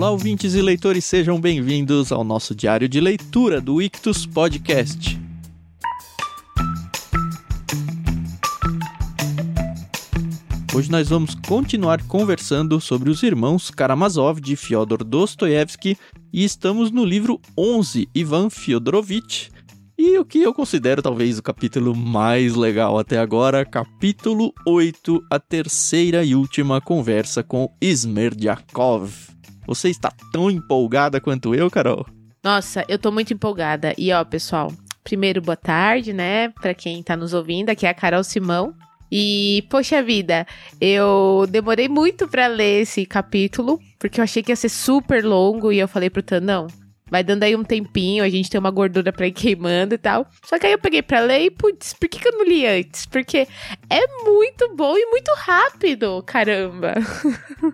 Olá, ouvintes e leitores, sejam bem-vindos ao nosso diário de leitura do Ictus Podcast. Hoje nós vamos continuar conversando sobre os irmãos Karamazov de Fyodor Dostoevsky e estamos no livro 11, Ivan Fyodorovitch, e o que eu considero talvez o capítulo mais legal até agora, capítulo 8, a terceira e última conversa com Smerdyakov. Você está tão empolgada quanto eu, Carol? Nossa, eu tô muito empolgada. E ó, pessoal, primeiro boa tarde, né, para quem tá nos ouvindo, aqui é a Carol Simão. E, poxa vida, eu demorei muito para ler esse capítulo, porque eu achei que ia ser super longo e eu falei pro Tan, não, Vai dando aí um tempinho, a gente tem uma gordura pra ir queimando e tal. Só que aí eu peguei pra ler e, putz, por que, que eu não li antes? Porque é muito bom e muito rápido, caramba.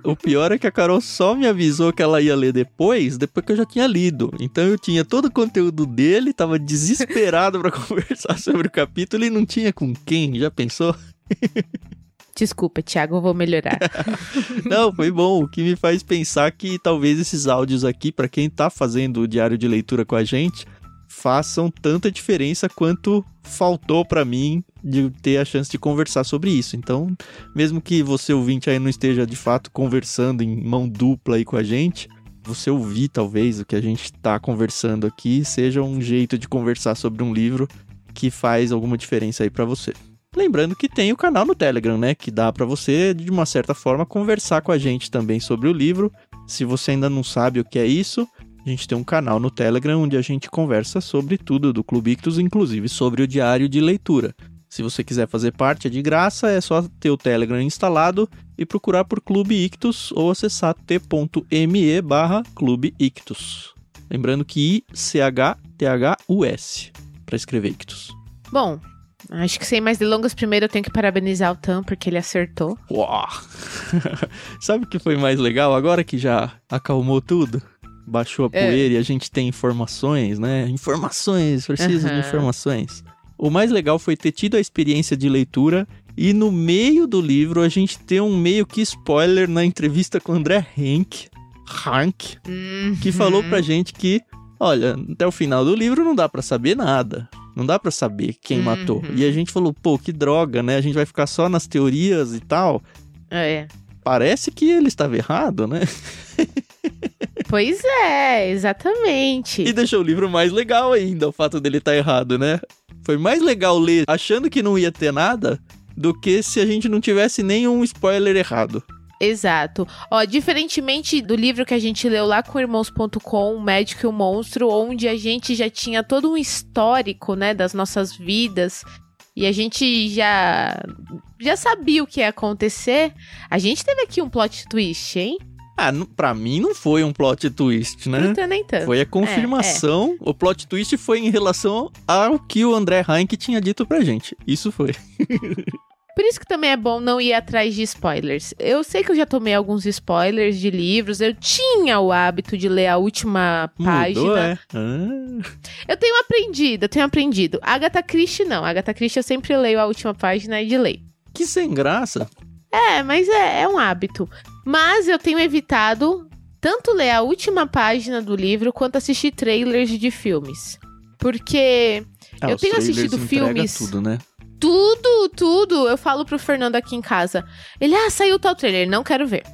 O pior é que a Carol só me avisou que ela ia ler depois, depois que eu já tinha lido. Então eu tinha todo o conteúdo dele, tava desesperado para conversar sobre o capítulo e não tinha com quem, já pensou? Desculpa, Thiago, eu vou melhorar. Não, foi bom. O que me faz pensar que talvez esses áudios aqui, para quem tá fazendo o diário de leitura com a gente, façam tanta diferença quanto faltou para mim de ter a chance de conversar sobre isso. Então, mesmo que você ouvinte aí não esteja de fato conversando em mão dupla aí com a gente, você ouvir talvez o que a gente tá conversando aqui seja um jeito de conversar sobre um livro que faz alguma diferença aí para você. Lembrando que tem o canal no Telegram, né? Que dá para você, de uma certa forma, conversar com a gente também sobre o livro. Se você ainda não sabe o que é isso, a gente tem um canal no Telegram onde a gente conversa sobre tudo do Clube Ictus, inclusive sobre o diário de leitura. Se você quiser fazer parte, é de graça, é só ter o Telegram instalado e procurar por Clube Ictus ou acessar t.me barra Clube Ictus. Lembrando que I-C-H-T-H-U-S para escrever Ictus. Bom, Acho que sem mais delongas, primeiro eu tenho que parabenizar o Tam, porque ele acertou. Uau! Sabe o que foi mais legal? Agora que já acalmou tudo, baixou a é. poeira é. e a gente tem informações, né? Informações, preciso uhum. de informações. O mais legal foi ter tido a experiência de leitura e no meio do livro a gente ter um meio que spoiler na entrevista com o André Hank, Hank uhum. que falou pra gente que, olha, até o final do livro não dá para saber nada. Não dá para saber quem uhum. matou. E a gente falou, pô, que droga, né? A gente vai ficar só nas teorias e tal. É. Parece que ele estava errado, né? pois é, exatamente. E deixou o livro mais legal ainda, o fato dele estar tá errado, né? Foi mais legal ler achando que não ia ter nada do que se a gente não tivesse nenhum spoiler errado. Exato. Ó, diferentemente do livro que a gente leu lá com irmãos.com, o Médico e o Monstro, onde a gente já tinha todo um histórico, né, das nossas vidas, e a gente já já sabia o que ia acontecer, a gente teve aqui um plot twist, hein? Ah, pra mim não foi um plot twist, né? Não nem tanto. Foi a confirmação. É, é. O plot twist foi em relação ao que o André Heinck tinha dito pra gente. Isso foi. Por isso que também é bom não ir atrás de spoilers. Eu sei que eu já tomei alguns spoilers de livros. Eu tinha o hábito de ler a última página. Mudou, é? Ah. Eu tenho aprendido, eu tenho aprendido. Agatha Christie não. Agatha Christie eu sempre leio a última página e de lei. Que sem graça. É, mas é, é um hábito. Mas eu tenho evitado tanto ler a última página do livro quanto assistir trailers de filmes. Porque ah, eu tenho assistido filmes. Tudo, né? Tudo, tudo. Eu falo pro Fernando aqui em casa. Ele, ah, saiu tal trailer, não quero ver.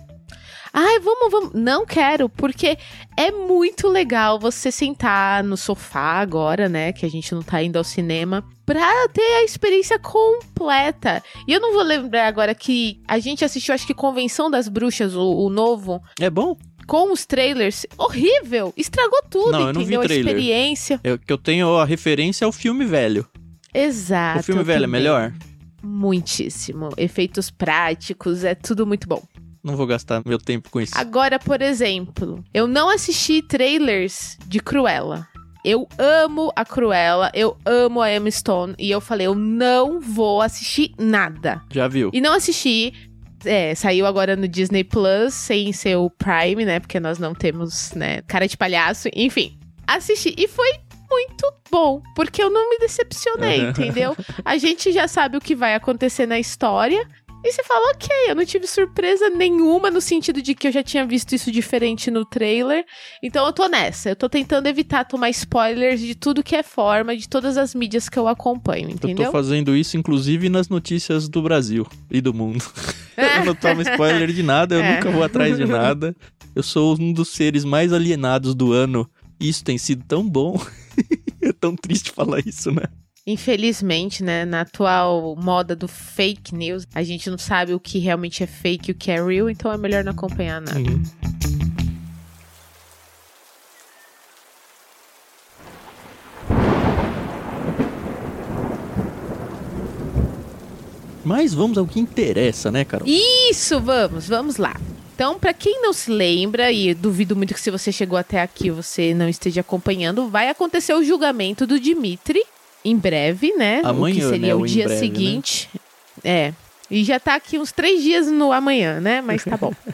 Ai, vamos, vamos. Não quero, porque é muito legal você sentar no sofá agora, né? Que a gente não tá indo ao cinema, pra ter a experiência completa. E eu não vou lembrar agora que a gente assistiu, acho que Convenção das Bruxas, o, o novo. É bom? com os trailers, horrível. Estragou tudo, não, entendeu? Eu não vi trailer. A experiência. Eu, que eu tenho a referência ao filme velho. Exato. O filme velho é melhor? Muitíssimo. Efeitos práticos, é tudo muito bom. Não vou gastar meu tempo com isso. Agora, por exemplo, eu não assisti trailers de Cruella. Eu amo a Cruella, eu amo a Emma Stone. E eu falei, eu não vou assistir nada. Já viu? E não assisti. É, saiu agora no Disney Plus, sem ser o Prime, né? Porque nós não temos, né, cara de palhaço. Enfim, assisti. E foi muito bom, porque eu não me decepcionei, entendeu? A gente já sabe o que vai acontecer na história. E você fala, ok, eu não tive surpresa nenhuma no sentido de que eu já tinha visto isso diferente no trailer. Então eu tô nessa. Eu tô tentando evitar tomar spoilers de tudo que é forma, de todas as mídias que eu acompanho, entendeu? Eu tô fazendo isso, inclusive, nas notícias do Brasil e do mundo. eu não tomo spoiler de nada, eu é. nunca vou atrás de nada. Eu sou um dos seres mais alienados do ano. Isso tem sido tão bom. É tão triste falar isso, né? Infelizmente, né, na atual moda do fake news, a gente não sabe o que realmente é fake e o que é real, então é melhor não acompanhar nada. Uhum. Mas vamos ao que interessa, né, Carol? Isso, vamos, vamos lá. Então, para quem não se lembra, e duvido muito que se você chegou até aqui você não esteja acompanhando, vai acontecer o julgamento do Dimitri, em breve, né? Amanhã, o que seria né? o, dia breve, seguinte. Né? É. E já tá aqui uns três dias no amanhã, né? Mas tá bom.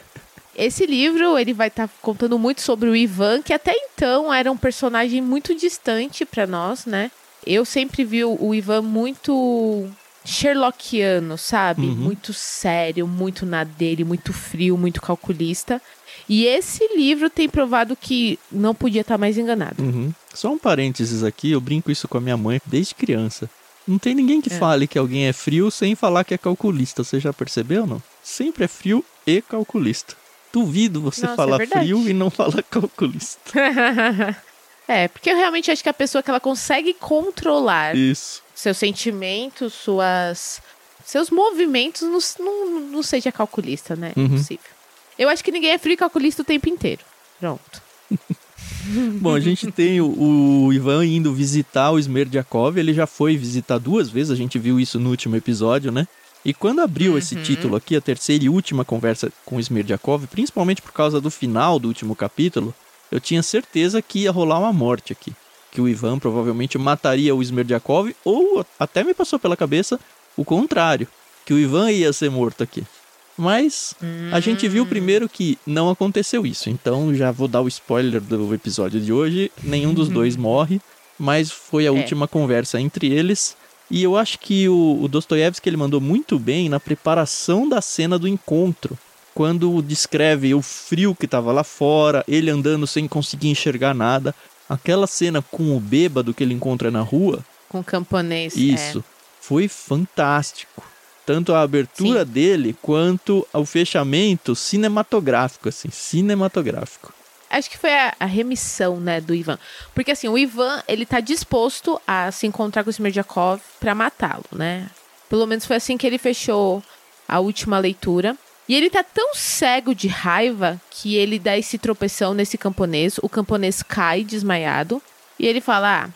Esse livro, ele vai estar tá contando muito sobre o Ivan, que até então era um personagem muito distante para nós, né? Eu sempre vi o Ivan muito Sherlockiano, sabe? Uhum. Muito sério, muito na dele, muito frio, muito calculista. E esse livro tem provado que não podia estar tá mais enganado. Uhum. Só um parênteses aqui, eu brinco isso com a minha mãe desde criança. Não tem ninguém que é. fale que alguém é frio sem falar que é calculista. Você já percebeu, não? Sempre é frio e calculista. Duvido você Nossa, é falar é frio e não falar calculista. é, porque eu realmente acho que a pessoa que ela consegue controlar Isso. Seus sentimentos, suas seus movimentos, não, não, não seja calculista, né? É uhum. Impossível. Eu acho que ninguém é frio e calculista o tempo inteiro. Pronto. Bom, a gente tem o, o, Ivan indo visitar o Smerdiakov. Ele já foi visitar duas vezes, a gente viu isso no último episódio, né? E quando abriu uhum. esse título aqui, a terceira e última conversa com o Smerdiakov, principalmente por causa do final do último capítulo, eu tinha certeza que ia rolar uma morte aqui. Que o Ivan provavelmente mataria o Smerdiakov, ou até me passou pela cabeça o contrário, que o Ivan ia ser morto aqui. Mas hum. a gente viu primeiro que não aconteceu isso. Então já vou dar o spoiler do episódio de hoje. Nenhum dos dois uhum. morre, mas foi a é. última conversa entre eles. E eu acho que o, o Dostoiévski ele mandou muito bem na preparação da cena do encontro. Quando descreve o frio que estava lá fora, ele andando sem conseguir enxergar nada. Aquela cena com o bêbado que ele encontra na rua. Com o camponês. É. Isso. É. Foi fantástico tanto a abertura Sim. dele quanto o fechamento cinematográfico, assim, cinematográfico. Acho que foi a, a, remissão, né, do Ivan. Porque assim, o Ivan, ele tá disposto a se encontrar com o Smerdyakov para matá-lo, né? Pelo menos foi assim que ele fechou a última leitura. E ele tá tão cego de raiva que ele dá esse tropeção nesse camponês. O camponês cai desmaiado. E ele fala: Ah,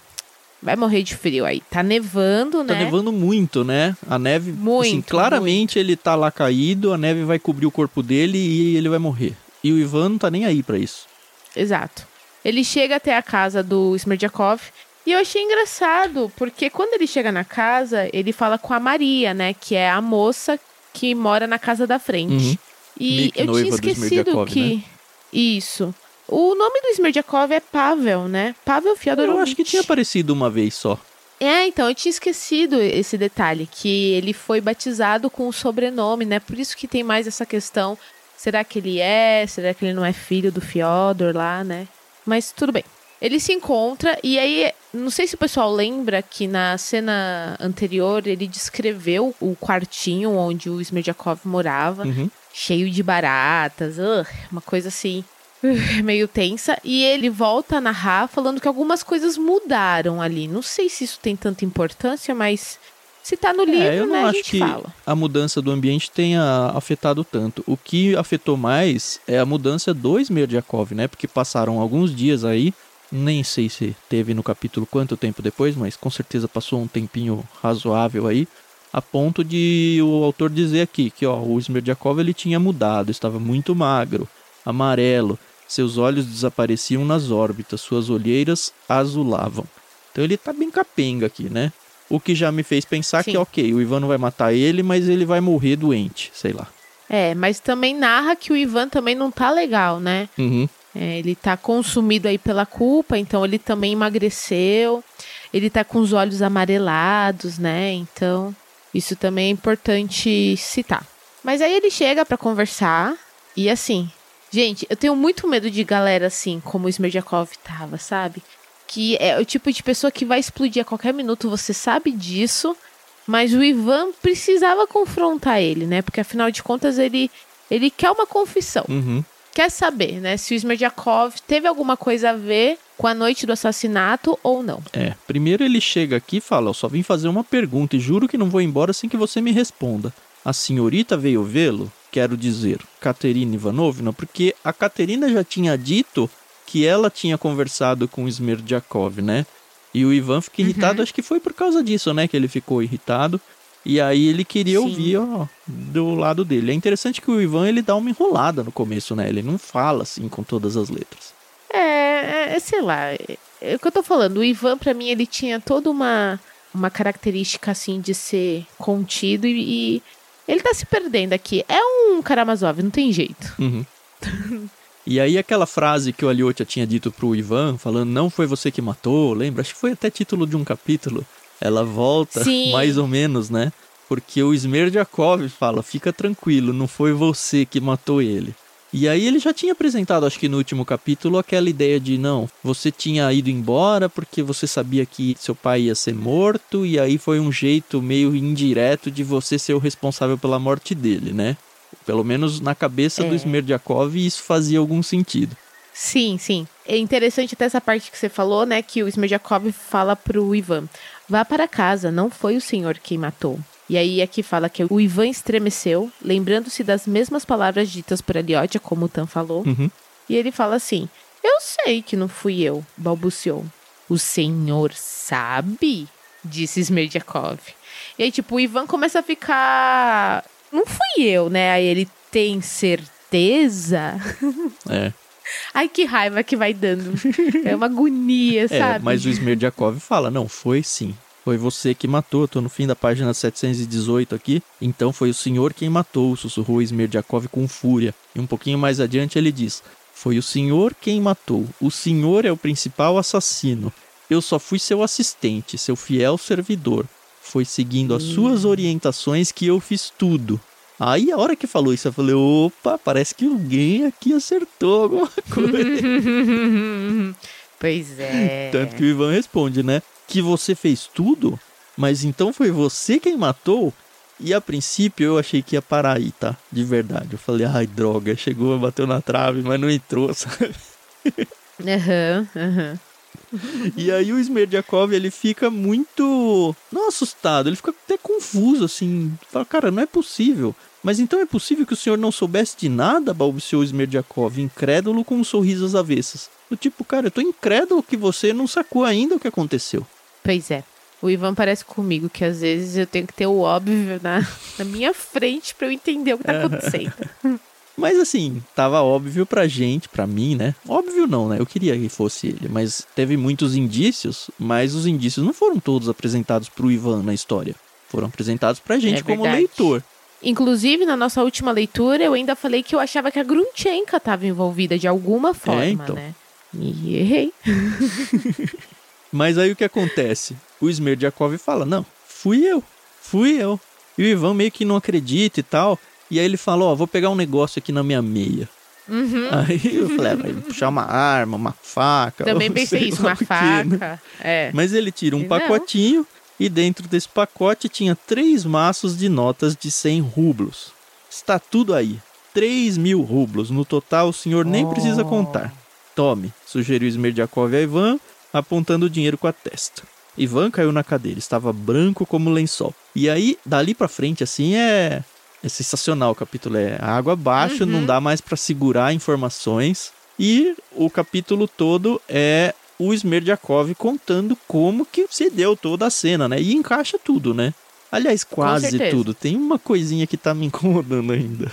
vai morrer de frio aí. Tá nevando, tá né? Tá nevando muito, né? A neve, assim, muito, assim, claramente muito. ele tá lá caído, a neve vai cobrir o corpo dele e ele vai morrer. E o Ivan não tá nem aí para isso. Exato. Ele chega até a casa do Smerdyakov e eu achei engraçado, porque quando ele chega na casa, ele fala com a Maria, né? Que é a moça que mora na casa da frente. Uhum. E eu tinha esquecido que. Né? Isso. O nome do Smerdyakov é Pavel, né? Pavel Fyodorovich. Eu acho que tinha aparecido uma vez só. É, então, eu tinha esquecido esse detalhe, que ele foi batizado com o sobrenome, né? Por isso que tem mais essa questão. Será que ele é? Será que ele não é filho do Fyodor lá, né? Mas tudo bem. Ele se encontra e aí, não sei se o pessoal lembra que na cena anterior ele descreveu o quartinho onde o Smerdyakov morava, uhum. cheio de baratas, uh, uma coisa assim meio tensa. E ele volta a narrar falando que algumas coisas mudaram ali. Não sei se isso tem tanta importância, mas se tá no livro, é, eu não né, acho a gente que fala. A mudança do ambiente tenha afetado tanto. O que afetou mais é a mudança do Smerdyakov, né? Porque passaram alguns dias aí. Nem sei se teve no capítulo quanto tempo depois, mas com certeza passou um tempinho razoável aí a ponto de o autor dizer aqui que ó, o Smerdyakov ele tinha mudado, estava muito magro, amarelo, seus olhos desapareciam nas órbitas, suas olheiras azulavam. Então ele tá bem capenga aqui, né? O que já me fez pensar Sim. que, ok, o Ivan não vai matar ele, mas ele vai morrer doente, sei lá. É, mas também narra que o Ivan também não tá legal, né? Uhum. É, ele tá consumido aí pela culpa, então ele também emagreceu. Ele tá com os olhos amarelados, né? Então, isso também é importante citar. Mas aí ele chega para conversar e assim, gente, eu tenho muito medo de galera assim, como o Smerdyakov tava, sabe? Que é o tipo de pessoa que vai explodir a qualquer minuto, você sabe disso, mas o Ivan precisava confrontar ele, né? Porque afinal de contas ele ele quer uma confissão. Uhum. Quer saber, né, se o Smerdyakov teve alguma coisa a ver com a noite do assassinato ou não. É, primeiro ele chega aqui e fala: Eu só vim fazer uma pergunta e juro que não vou embora sem que você me responda. A senhorita veio vê-lo? Quero dizer, Katerina Ivanovna, porque a Katerina já tinha dito que ela tinha conversado com o Smerdyakov, né? E o Ivan fica irritado, Uhum. acho que foi por causa disso, né, que ele ficou irritado. E aí ele queria Sim. ouvir, ó, do lado dele. É interessante que o Ivan ele dá uma enrolada no começo, né? Ele não fala assim com todas as letras. É, é, sei lá, é, é o que eu tô falando. O Ivan, pra mim, ele tinha toda uma, uma característica, assim, de ser contido e, e ele tá se perdendo aqui. É um Karamazov, não tem jeito. Uhum. e aí aquela frase que o Aliotia tinha dito pro Ivan, falando não foi você que matou, lembra? Acho que foi até título de um capítulo. Ela volta, Sim. mais ou menos, né? Porque o Smerdyakov fala, fica tranquilo, não foi você que matou ele. E aí ele já tinha apresentado, acho que no último capítulo, aquela ideia de não, você tinha ido embora porque você sabia que seu pai ia ser morto, e aí foi um jeito meio indireto de você ser o responsável pela morte dele, né? Pelo menos na cabeça do É. Smerdyakov isso fazia algum sentido. Sim, sim. É interessante até essa parte que você falou, né? Que o Smerdyakov fala pro Ivan: vá para casa, não foi o senhor quem matou. E aí aqui fala que o Ivan estremeceu, lembrando-se das mesmas palavras ditas por Eliotia, como o Tan falou. Uhum. E ele fala assim: Eu sei que não fui eu, balbuciou. O senhor sabe? Disse Smerdyakov. E aí, tipo, o Ivan começa a ficar. Não fui eu, né? Aí ele tem certeza? É. Ai, que raiva que vai dando. É uma agonia, É, sabe? mas o Smerdyakov fala, não, foi sim. Foi você que matou, tô no fim da página 718 aqui. Então foi o senhor quem matou, sussurrou Smerdyakov com fúria. E um pouquinho mais adiante ele diz, foi o senhor quem matou. O senhor é o principal assassino. Eu só fui seu assistente, seu fiel servidor. Foi seguindo as suas orientações que eu fiz tudo. Aí a hora que falou isso, eu falei, opa, parece que alguém aqui acertou alguma coisa. pois é. Tanto que o Ivan responde, né? Que você fez tudo, mas então foi você quem matou? E a princípio eu achei que ia parar aí, tá? De verdade. Eu falei, ai, droga, chegou, bateu na trave, mas não entrou, sabe? Aham, aham. E aí o Smerdyakov, ele fica muito. Não assustado, ele fica até confuso, assim. Fala, cara, não é possível. Mas então é possível que o senhor não soubesse de nada? balbuciou o Smerdyakov, incrédulo com um sorriso às avessas. Do tipo, cara, eu tô incrédulo que você não sacou ainda o que aconteceu. Pois é. O Ivan parece comigo que às vezes eu tenho que ter o óbvio na, na minha frente pra eu entender o que tá acontecendo. Mas assim, tava óbvio pra gente, pra mim, né? Óbvio não, né? Eu queria que fosse ele, mas teve muitos indícios, mas os indícios não foram todos apresentados pro Ivan na história. Foram apresentados pra gente É como leitor. Inclusive, na nossa última leitura, eu ainda falei que eu achava que a Grunchenka estava envolvida de alguma forma, então. né? E errei. Mas aí o que acontece? O Smerdyakov fala: Não, fui eu, fui eu. E o Ivan meio que não acredita e tal. E aí ele fala: Ó, vou pegar um negócio aqui na minha meia. Uhum. Aí eu falei: ah, vai puxar uma arma, uma faca. Também pensei sei isso, uma quê, né? faca. É. Mas ele tira um Não. pacotinho e dentro desse pacote tinha três maços de notas de 100 rublos. Está tudo aí. 3 mil rublos. No total, o senhor nem precisa Oh. contar. Tome, sugeriu Smerdyakov a Ivan, apontando o dinheiro com a testa. Ivan caiu na cadeira, estava branco como lençol. E aí, dali pra frente, assim, é, é sensacional o capítulo. É água abaixo, Uhum. não dá mais pra segurar informações. E o capítulo todo é o Smerdyakov contando como que se deu toda a cena, né? E encaixa tudo, né? Aliás, quase tudo. Tem uma coisinha que tá me incomodando ainda.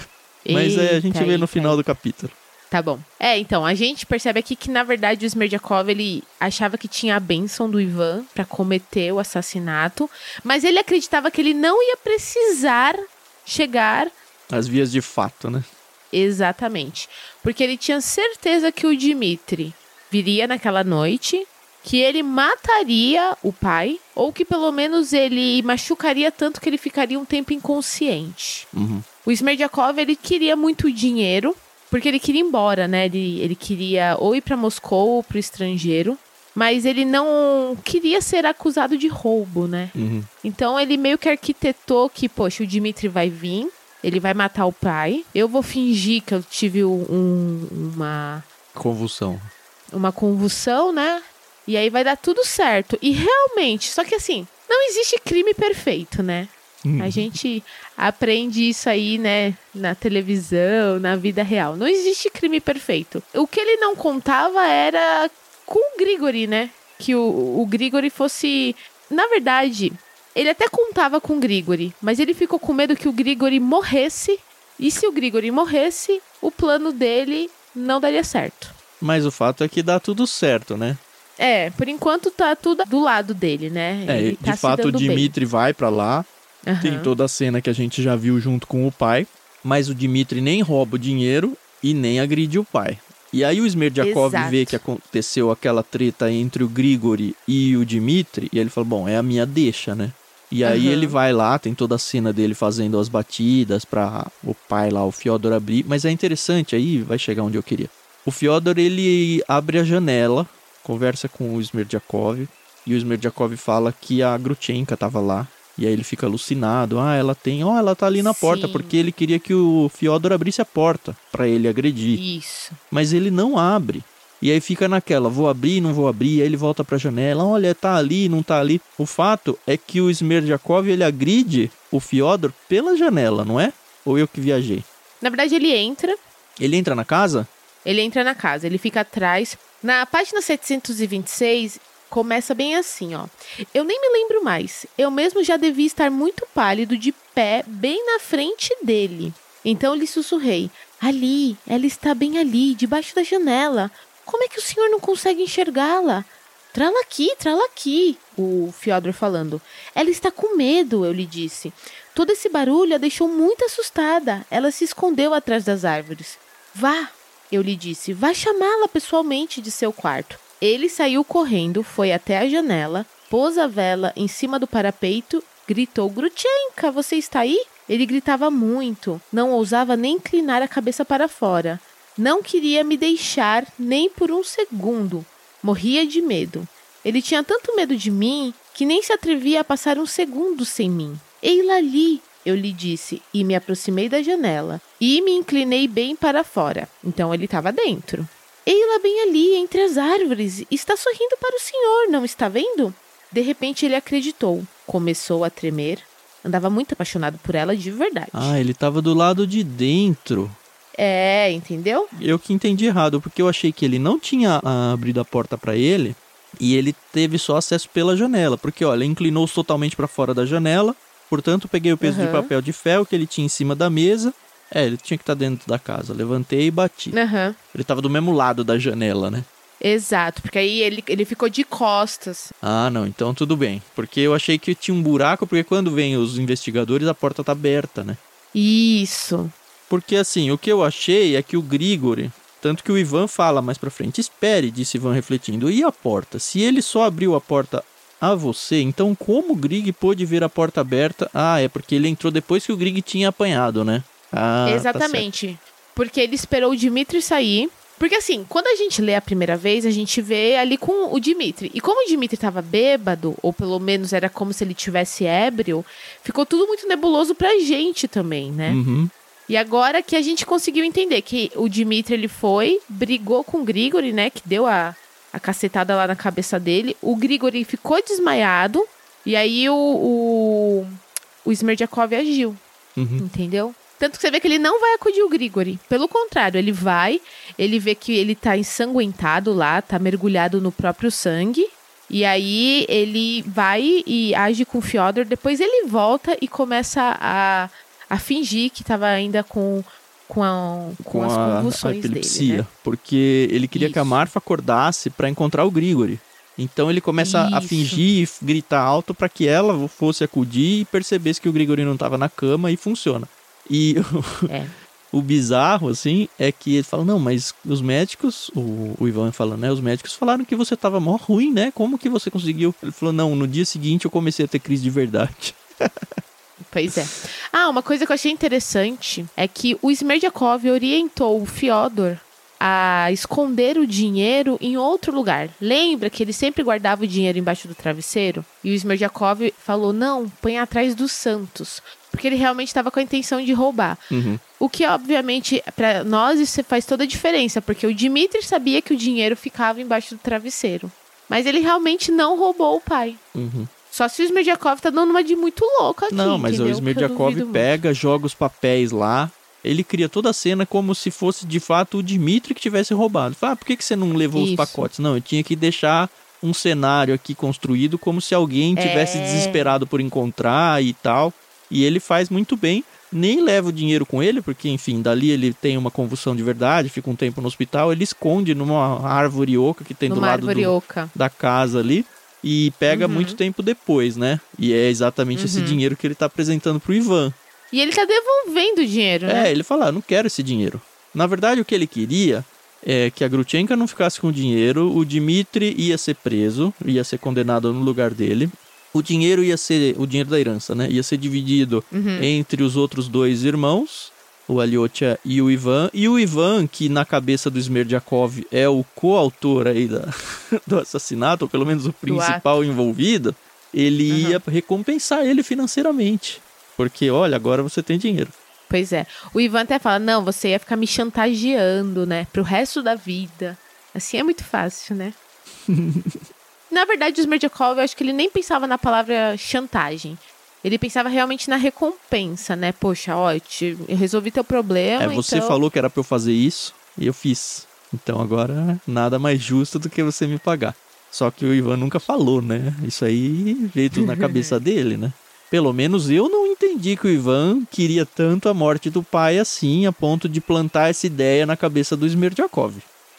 Mas é, a gente Eita, vê no eita, final do capítulo. Tá bom. É, então, a gente percebe aqui que, na verdade, o Smerdyakov, ele achava que tinha a bênção do Ivan pra cometer o assassinato, mas ele acreditava que ele não ia precisar chegar As vias de fato, né? exatamente. Porque ele tinha certeza que o Dimitri viria naquela noite, que ele mataria o pai, ou que pelo menos ele machucaria tanto que ele ficaria um tempo inconsciente. Uhum. O Smerdyakov, ele queria muito dinheiro, porque ele queria ir embora, né? Ele, ele queria ou ir para Moscou ou para o estrangeiro, mas ele não queria ser acusado de roubo, né? Uhum. Então ele meio que arquitetou que, poxa, o Dmitri vai vir, ele vai matar o pai, eu vou fingir que eu tive um, uma Convulsão. Uma convulsão, né? E aí vai dar tudo certo. E realmente, só que assim, não existe crime perfeito, né? Hum. A gente aprende isso aí, né, na televisão, na vida real. Não existe crime perfeito. O que ele não contava era com o Grigori, né? Que o, o Grigori fosse. Na verdade, ele até contava com o Grigori, mas ele ficou com medo que o Grigori morresse. E se o Grigori morresse, o plano dele não daria certo. Mas o fato é que dá tudo certo, né? É, por enquanto tá tudo do lado dele, né? É, Ele de tá fato o dando bem. Dimitri vai pra lá, tem Aham. toda a cena que a gente já viu junto com o pai, mas o Dimitri nem rouba o dinheiro e nem agride o pai. E aí o Smerdyakov Exato. vê que aconteceu aquela treta entre o Grigori e o Dimitri, e ele fala, bom, é a minha deixa, né? E aí Aham. ele vai lá, tem toda a cena dele fazendo as batidas pra o pai lá, o Fyodor abrir, mas é interessante, aí vai chegar onde eu queria. O Fyodor, ele abre a janela, conversa com o Smerdyakov, e o Smerdyakov fala que a Grutchenka tava lá. E aí ele fica alucinado. Ah, ela tem. Ó, ela tá ali na porta, Sim. porque ele queria que o Fyodor abrisse a porta pra ele agredir. Isso. Mas ele não abre. E aí fica naquela, vou abrir, não vou abrir, aí ele volta pra janela, olha, tá ali, não tá ali. O fato é que o Smerdyakov, ele agride o Fyodor pela janela, não é? Ou eu que viajei? Na verdade, ele entra, Ele entra na casa? Ele entra na casa, ele fica atrás. Na página 726, começa bem assim, ó. Eu nem me lembro mais. Eu mesmo já devia estar muito pálido, de pé, bem na frente dele. Então lhe sussurrei: Ali, ela está bem ali, debaixo da janela. Como é que o senhor não consegue enxergá-la? Trala aqui, trala aqui, o Fyodor falando. Ela está com medo, eu lhe disse. Todo esse barulho a deixou muito assustada. Ela se escondeu atrás das árvores. Vá, eu lhe disse, vá chamá-la pessoalmente de seu quarto. Ele saiu correndo, foi até a janela, pôs a vela em cima do parapeito, gritou: Grutchenka, você está aí? Ele gritava muito, não ousava nem inclinar a cabeça para fora. Não queria me deixar nem por um segundo. Morria de medo. Ele tinha tanto medo de mim que nem se atrevia a passar um segundo sem mim. Ei-la ali, eu lhe disse, e me aproximei da janela. E me inclinei bem para fora. Então ele estava dentro. Ei-la bem ali, entre as árvores. Está sorrindo para o senhor, não está vendo? De repente ele acreditou. Começou a tremer. Andava muito apaixonado por ela de verdade. Ah, ele tava do lado de dentro. É, entendeu? Eu que entendi errado, porque eu achei que ele não tinha ah, abrido a porta pra ele e ele teve só acesso pela janela. Porque, olha, inclinou-se totalmente pra fora da janela, portanto, peguei o peso de Aham. papel de ferro que ele tinha em cima da mesa. É, ele tinha que estar dentro da casa. Levantei e bati. Aham. Ele tava do mesmo lado da janela, né? Exato, porque aí ele, ele ficou de costas. Ah, não, então tudo bem. Porque eu achei que tinha um buraco, porque quando vem os investigadores a porta tá aberta, né? Isso. Porque assim, o que eu achei é que o Grigori, tanto que o Ivan fala mais pra frente, espere, disse Ivan refletindo, e a porta? Se ele só abriu a porta a você, então como o Grig pôde ver a porta aberta? Ah, é porque ele entrou depois que o Grig tinha apanhado, né? Ah, tá. Exatamente. porque ele esperou o Dimitri sair. Porque assim, quando a gente lê a primeira vez, a gente vê ali com o Dimitri. E como o Dimitri tava bêbado, ou pelo menos era como se ele tivesse ébrio, ficou tudo muito nebuloso pra gente também, né? Uhum. E agora que a gente conseguiu entender que o Dimitri ele foi, brigou com o Grigori, né? Que deu a, a cacetada lá na cabeça dele. O Grigori ficou desmaiado. E aí o, o, o agiu, Uhum. entendeu? Tanto que você vê que ele não vai acudir o Grigori. Pelo contrário, ele vai, ele vê que ele tá ensanguentado lá, tá mergulhado no próprio sangue. E aí ele vai e age com o Fyodor. Depois ele volta e começa a, a fingir que tava ainda com, com, a- com, as a, a convulsões epilepsia, dele, né? porque ele queria que a Isso. Marfa acordasse pra encontrar o Grigori. Então ele começa a Isso. fingir e gritar alto pra que ela fosse acudir e percebesse que o Grigori não tava na cama e funciona. E É. o bizarro, assim, é que ele fala, não, mas os médicos, o, o Ivan fala, né, os médicos falaram que você tava mó ruim, né, como que você conseguiu? Ele falou, não, no dia seguinte eu comecei a ter crise de verdade. Pois é. Ah, uma coisa que eu achei interessante é que o Smerdjakov orientou o Fyodor a esconder o dinheiro em outro lugar. Lembra que ele sempre guardava o dinheiro embaixo do travesseiro? E o Smerdjakov falou: não, põe atrás dos santos. Porque ele realmente estava com a intenção de roubar. Uhum. O que, obviamente, para nós isso faz toda a diferença, porque o Dimitri sabia que o dinheiro ficava embaixo do travesseiro. Mas ele realmente não roubou o pai. Uhum. Só se o Smerdjakov tá dando uma de muito louco aqui. Não, mas entendeu? o Smerdjakov pega, joga os papéis lá. Ele cria toda a cena como se fosse de fato o Dimitri que tivesse roubado. Fala, ah, por que, que você não levou Isso. os pacotes? Não, eu tinha que deixar um cenário aqui construído como se alguém tivesse É. desesperado por encontrar e tal. E ele faz muito bem. Nem leva o dinheiro com ele, porque, enfim, dali ele tem uma convulsão de verdade, fica um tempo no hospital. Ele esconde numa árvore oca que tem do Numa lado árvore do, da casa ali e pega Uhum. muito tempo depois, né? E é exatamente esse Uhum. dinheiro que ele tá apresentando pro Ivan. E ele tá devolvendo o dinheiro, né? É, ele fala, ah, não quero esse dinheiro. Na verdade, o que ele queria é que a Grutchenka não ficasse com o dinheiro, o Dmitri ia ser preso, ia ser condenado no lugar dele. O dinheiro ia ser, o dinheiro da herança, né? Ia ser dividido Uhum. entre os outros dois irmãos, o Alyosha e o Ivan. E o Ivan, que na cabeça do Smerdjakov é o coautor aí da, do assassinato, ou pelo menos o principal envolvido, ele Uhum. ia recompensar ele financeiramente. Porque, olha, agora você tem dinheiro. Pois é. O Ivan até fala: não, você ia ficar me chantageando, né? Pro resto da vida. Assim é muito fácil, né? na verdade, o Smerdjakov, eu acho que ele nem pensava na palavra chantagem. Ele pensava realmente na recompensa, né? Poxa, ó, eu, te- eu resolvi teu problema. É, você então... falou que era pra eu fazer isso e eu fiz. Então agora nada mais justo do que você me pagar. Só que o Ivan nunca falou, né? Isso aí veio tudo na cabeça dele, né? Pelo menos eu não entendi que o Ivan queria tanto a morte do pai assim, a ponto de plantar essa ideia na cabeça do Smerdjakov.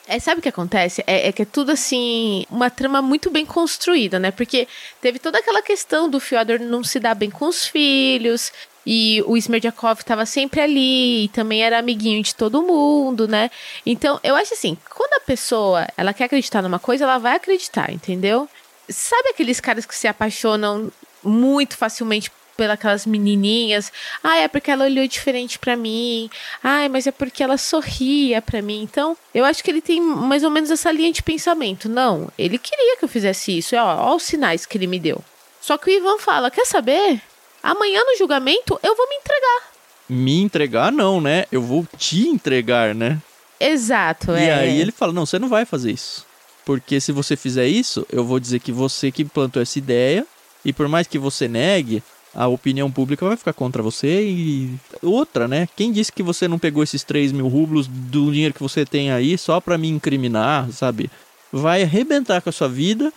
É, sabe o que acontece? É, é que é tudo assim, uma trama muito bem construída, né? Porque teve toda aquela questão do Fyodor não se dar bem com os filhos, e o Smerdjakov estava sempre ali, e também era amiguinho de todo mundo, né? Então, eu acho assim, quando a pessoa, ela quer acreditar numa coisa, ela vai acreditar, entendeu? Sabe aqueles caras que se apaixonam muito facilmente pelas menininhas? Ah, é porque ela olhou diferente pra mim. Ai, mas é porque ela sorria pra mim. Então, eu acho que ele tem mais ou menos essa linha de pensamento. Não, ele queria que eu fizesse isso. Ó, ó os sinais que ele me deu. Só que o Ivan fala: quer saber? Amanhã no julgamento eu vou me entregar. Me entregar, não, né? Eu vou te entregar, né? Exato, E é. aí ele fala: Não, você não vai fazer isso. Porque se você fizer isso, eu vou dizer que você que plantou essa ideia, e por mais que você negue, a opinião pública vai ficar contra você. E outra, né? Quem disse que você não pegou esses 3 mil rublos do dinheiro que você tem aí só pra me incriminar, sabe? Vai arrebentar com a sua vida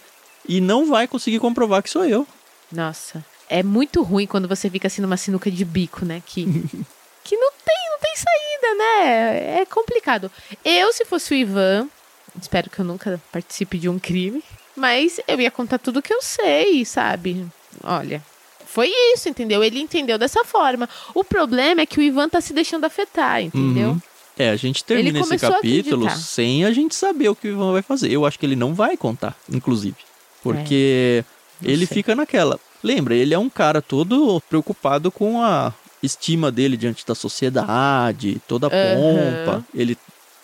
e não vai conseguir comprovar que sou eu. Nossa. É muito ruim quando você fica assim numa sinuca de bico, né? Que, que não tem, não tem saída, né? É complicado. Eu, se fosse o Ivan, espero que eu nunca participe de um crime, mas eu ia contar tudo que eu sei, sabe? Olha, foi isso, entendeu? Ele entendeu dessa forma. O problema é que o Ivan tá se deixando afetar, entendeu? Uhum. É, a gente termina esse a capítulo acreditar. sem a gente saber o que o Ivan vai fazer. Eu acho que ele não vai contar, inclusive. Porque não ele sei. fica naquela. Lembra, ele é um cara todo preocupado com a estima dele diante da sociedade, toda a Aham. pompa. Ele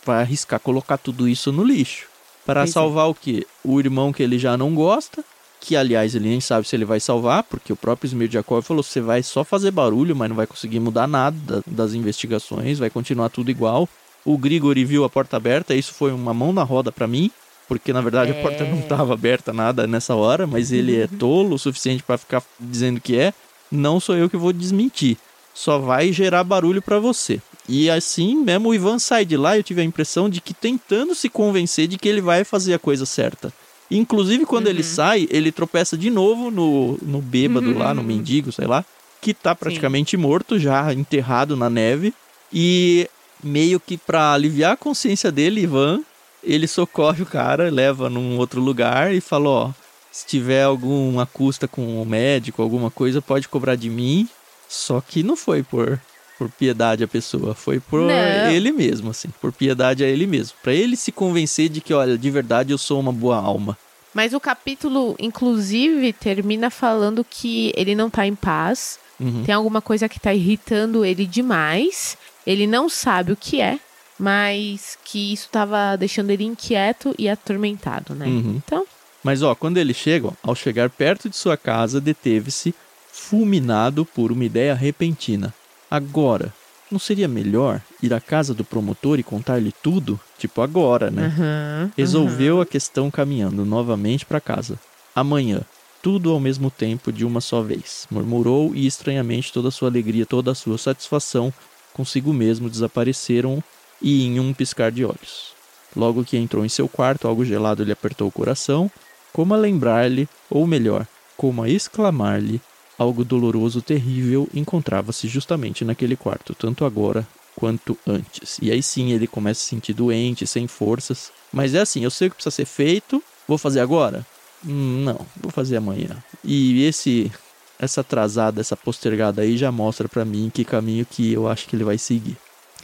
vai arriscar colocar tudo isso no lixo. Para salvar o quê? O irmão que ele já não gosta, que aliás ele nem sabe se ele vai salvar, porque o próprio Smirjakov falou: você vai só fazer barulho, mas não vai conseguir mudar nada da- das investigações, vai continuar tudo igual. O Grigori viu a porta aberta, isso foi uma mão na roda para mim, porque na verdade a É. porta não estava aberta nada nessa hora, mas ele é tolo o suficiente para ficar dizendo que é. Não sou eu que vou desmentir. Só vai gerar barulho para você. E assim mesmo o Ivan sai de lá, eu tive a impressão de que tentando se convencer de que ele vai fazer a coisa certa. Inclusive, quando ele sai, ele tropeça de novo no, no bêbado lá, no mendigo, sei lá, que tá praticamente morto, já enterrado na neve. E meio que pra aliviar a consciência dele, Ivan, ele socorre o cara, leva num outro lugar e fala, ó, se tiver alguma custa com o médico, alguma coisa, pode cobrar de mim. Só que não foi por por piedade a pessoa, foi por Não. ele mesmo, assim, por piedade a ele mesmo, Pra ele se convencer de que, olha, de verdade eu sou uma boa alma. Mas o capítulo, inclusive, termina falando que ele não tá em paz. Uhum. Tem alguma coisa que tá irritando ele demais. Ele não sabe o que é, mas que isso tava deixando ele inquieto e atormentado, né? Uhum. Então, Mas ó, quando ele chega, ó, ao chegar perto de sua casa, deteve-se, fulminado por uma ideia repentina. Agora, não seria melhor ir à casa do promotor e contar-lhe tudo? Tipo agora, né? aham, Resolveu a questão caminhando novamente para casa. Amanhã, tudo ao mesmo tempo de uma só vez. Murmurou e estranhamente toda a sua alegria, toda a sua satisfação consigo mesmo desapareceram e em um piscar de olhos. Logo que entrou em seu quarto, algo gelado lhe apertou o coração, como a lembrar-lhe, ou melhor, como a exclamar-lhe, algo doloroso, terrível encontrava-se justamente naquele quarto, tanto agora quanto antes. E aí sim ele começa a se sentir doente, sem forças. Mas é assim, eu sei o que precisa ser feito, vou fazer agora? Hum, não, vou fazer amanhã. E esse essa atrasada, essa postergada aí já mostra pra mim que caminho que eu acho que ele vai seguir.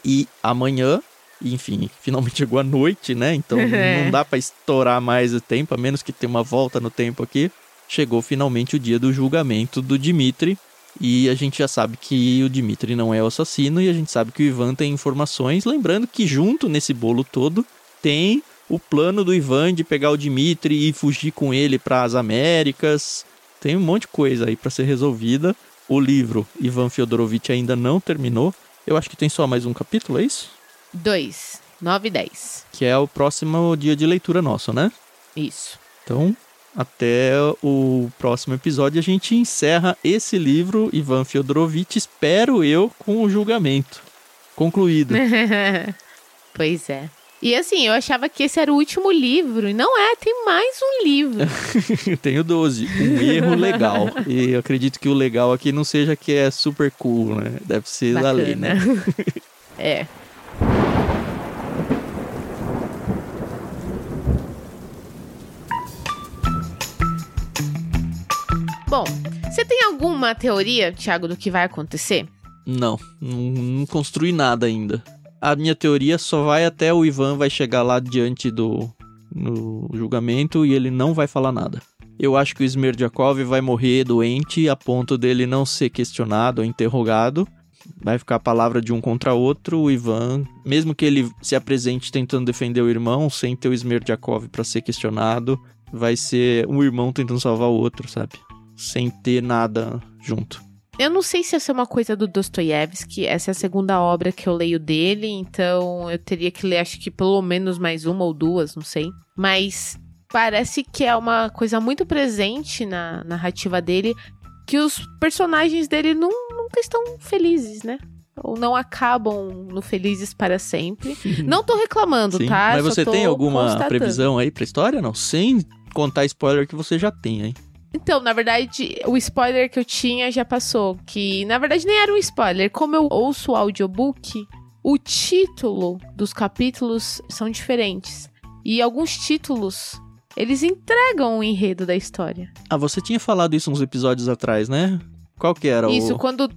E amanhã, enfim, finalmente chegou a noite, né? Então não dá pra estourar mais o tempo, a menos que tenha uma volta no tempo aqui. Chegou finalmente o dia do julgamento do Dimitri. E a gente já sabe que o Dimitri não é o assassino e a gente sabe que o Ivan tem informações. Lembrando que junto nesse bolo todo tem o plano do Ivan de pegar o Dimitri e fugir com ele para as Américas. Tem um monte de coisa aí para ser resolvida. O livro Ivan Fyodorovitch ainda não terminou. Eu acho que tem só mais um capítulo, é isso? 2, 9 e 10. Que é o próximo dia de leitura nosso, né? Isso. Então, até o próximo episódio a gente encerra esse livro, Ivan Fyodorovitch, espero eu, com o julgamento concluído. pois é. E assim, eu achava que esse era o último livro. E não é, tem mais um livro. Tenho 12. Um erro legal. E eu acredito que o legal aqui não seja que é super cool, né? Deve ser da lei, né? é. Bom, você tem alguma teoria, Thiago, do que vai acontecer? Não, não, construí nada ainda. A minha teoria só vai até o Ivan vai chegar lá diante do no julgamento e ele não vai falar nada. Eu acho que o Smerdyakov vai morrer doente a ponto dele não ser questionado ou interrogado. Vai ficar a palavra de um contra outro. O Ivan, mesmo que ele se apresente tentando defender o irmão, sem ter o Smerdyakov para ser questionado, vai ser um irmão tentando salvar o outro, sabe? Sem ter nada junto. Eu não sei se essa é uma coisa do Dostoiévski, essa é a segunda obra que eu leio dele, então eu teria que ler acho que pelo menos mais uma ou duas, não sei. Mas parece que é uma coisa muito presente na narrativa dele, que os personagens dele não, nunca estão felizes, né? Ou não acabam no felizes para sempre. não tô reclamando, Sim, tá? Mas Só você tem alguma previsão aí pra história, não? Sem contar spoiler que você já tem, hein? Então, na verdade, o spoiler que eu tinha já passou. Que, na verdade, nem era um spoiler. Como eu ouço o audiobook, o título dos capítulos são diferentes. E alguns títulos, eles entregam o enredo da história. Ah, você tinha falado isso uns episódios atrás, né? Qual que era Isso, o quando...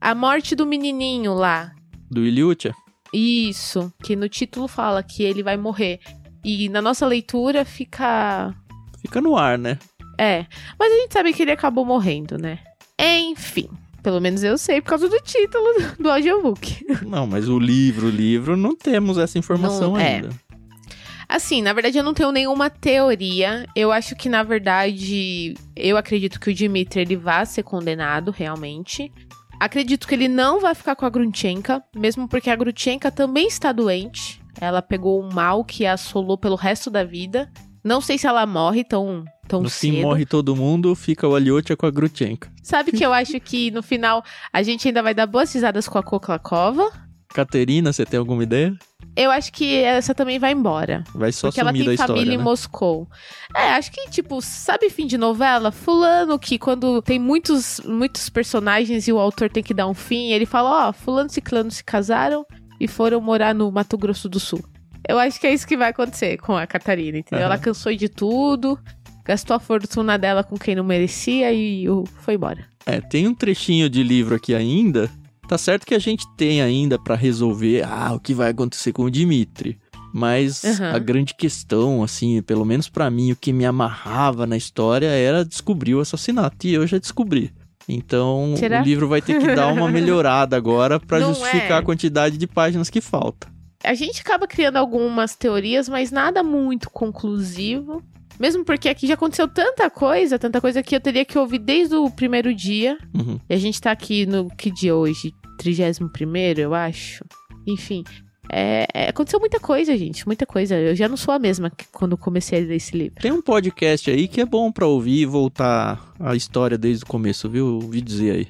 A morte do menininho lá. do Iliutia? Isso, que no título fala que ele vai morrer. E na nossa leitura fica Fica no ar, né? É, mas a gente sabe que ele acabou morrendo, né? Enfim, pelo menos eu sei por causa do título do- audiobook. Não, mas o livro, o livro, não temos essa informação Não, é. ainda. Assim, na verdade eu não tenho nenhuma teoria. Eu acho que na verdade eu acredito que o Dimitri ele vai ser condenado realmente. Acredito que ele não vai ficar com a Grunchenka, mesmo porque a Grunchenka também está doente. Ela pegou um mal que a assolou pelo resto da vida. Não sei se ela morre tão, tão no cedo. fim morre todo mundo, fica o Aliotia com a Grutchenka. Sabe que eu acho que no final a gente ainda vai dar boas risadas com a Koklakova. Caterina, você tem alguma ideia? Eu acho que essa também vai embora. Vai só porque ela sumir tem da família história, em né? Moscou. É, acho que, tipo, sabe fim de novela? Fulano que quando tem muitos, muitos personagens e o autor tem que dar um fim, ele fala, ó, fulano e ciclano se casaram e foram morar no Mato Grosso do Sul. Eu acho que é isso que vai acontecer com a Catarina, entendeu? Aham. Ela cansou de tudo, gastou a fortuna dela com quem não merecia e foi embora. É, tem um trechinho de livro aqui ainda. Tá certo que a gente tem ainda pra resolver ah, o que vai acontecer com o Dimitri. Mas Uhum. a grande questão, assim, pelo menos pra mim, o que me amarrava na história era descobrir o assassinato. E eu já descobri. Então, Será? o livro vai ter que dar uma melhorada agora pra Não justificar é? a quantidade de páginas que falta. A gente acaba criando algumas teorias, mas nada muito conclusivo. Mesmo porque aqui já aconteceu tanta coisa, tanta coisa que eu teria que ouvir desde o primeiro dia. Uhum. E a gente tá aqui no que dia hoje? 31 eu acho. Enfim. É, é, aconteceu muita coisa, gente. Muita coisa. Eu já não sou a mesma que quando comecei a ler esse livro. Tem um podcast aí que é bom pra ouvir e voltar a história desde o começo, viu? Ouvi dizer aí.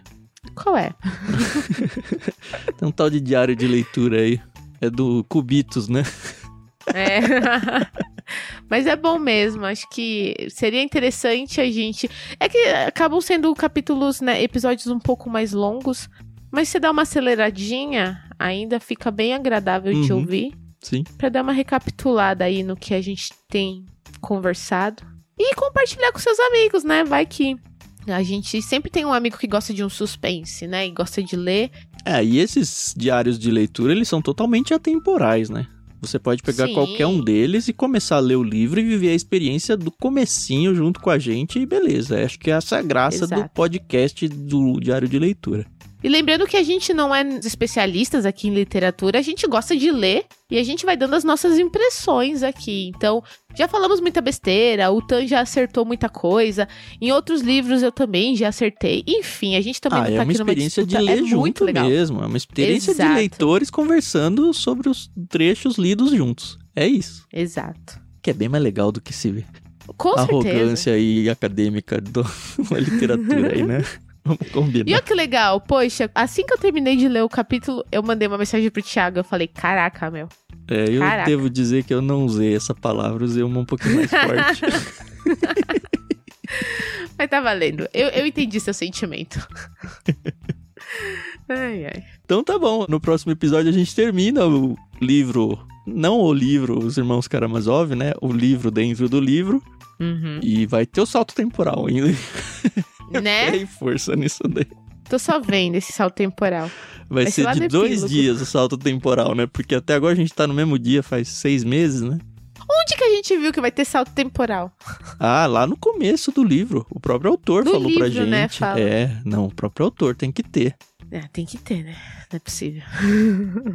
Qual é? Tem um tal de diário de leitura aí. É do Cubitos, né? É. Mas é bom mesmo. Acho que seria interessante a gente. É que acabam sendo capítulos, né? Episódios um pouco mais longos. Mas se dá uma aceleradinha, ainda fica bem agradável de Uhum. ouvir. Sim. Pra dar uma recapitulada aí no que a gente tem conversado. E compartilhar com seus amigos, né? Vai que. A gente sempre tem um amigo que gosta de um suspense, né? E gosta de ler. É, e esses diários de leitura, eles são totalmente atemporais, né? Você pode pegar Sim. qualquer um deles e começar a ler o livro e viver a experiência do comecinho junto com a gente e beleza. Acho que essa é a graça do Exato. podcast do diário de leitura. E lembrando que a gente não é especialistas aqui em literatura, a gente gosta de ler e a gente vai dando as nossas impressões aqui. Então, já falamos muita besteira, o Tan já acertou muita coisa, em outros livros eu também já acertei. Enfim, a gente também ah, não é tá uma aqui numa experiência de ler é junto muito legal. mesmo. É uma experiência Exato. de leitores conversando sobre os trechos lidos juntos. É isso. Exato. Que é bem mais legal do que se Com certeza. arrogância e acadêmica da literatura aí, né? Vamos E combinar. olha que legal, poxa, assim que eu terminei de ler o capítulo, eu mandei uma mensagem pro Thiago, eu falei, caraca, meu. É, eu Caraca. devo dizer que eu não usei essa palavra, usei uma um pouquinho mais forte. Mas tá valendo, eu, eu entendi seu sentimento. ai, ai. então tá bom, no próximo episódio a gente termina o livro, não o livro Os Irmãos Karamazov, né? O livro dentro do livro. Uhum. E vai ter o salto temporal ainda. Né? Tem força nisso daí. Tô só vendo esse salto temporal. Vai, Vai ser ser de dois epílogo. dias o salto temporal, né? Porque até agora a gente tá no mesmo dia, faz seis meses, né? Onde que a gente viu que vai ter salto temporal? Ah, lá no começo do livro. O próprio autor Do falou pra livro, gente. né, fala. É, não, o próprio autor tem que ter. É, tem que ter, né? Não é possível.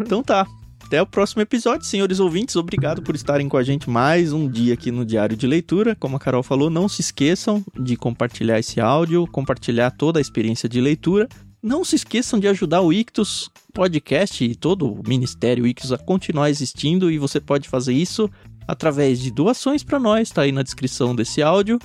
Então tá. Até o próximo episódio, senhores ouvintes. Obrigado por estarem com a gente mais um dia aqui no Diário de Leitura. Como a Carol falou, não se esqueçam de compartilhar esse áudio, compartilhar toda a experiência de leitura. Não se esqueçam de ajudar o Ictus Podcast e todo o Ministério Ictus a continuar existindo e você pode fazer isso através de doações para nós, tá aí na descrição desse áudio,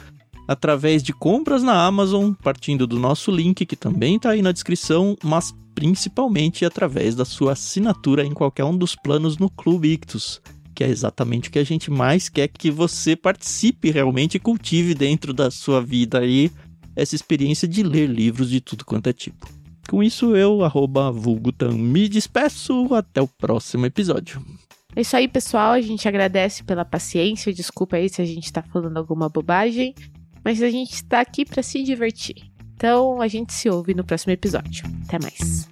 através de compras na Amazon, partindo do nosso link que também tá aí na descrição, mas principalmente através da sua assinatura em qualquer um dos planos no Clube Ictus, que é exatamente o que a gente mais quer que você participe realmente e cultive dentro da sua vida aí essa experiência de ler livros de tudo quanto é tipo. Com isso, eu, arroba vulgutan, me despeço. Até o próximo episódio. É isso aí, pessoal. A gente agradece pela paciência. Desculpa aí se a gente tá falando alguma bobagem. Mas a gente tá aqui pra se divertir. Então a gente se ouve no próximo episódio. Até mais.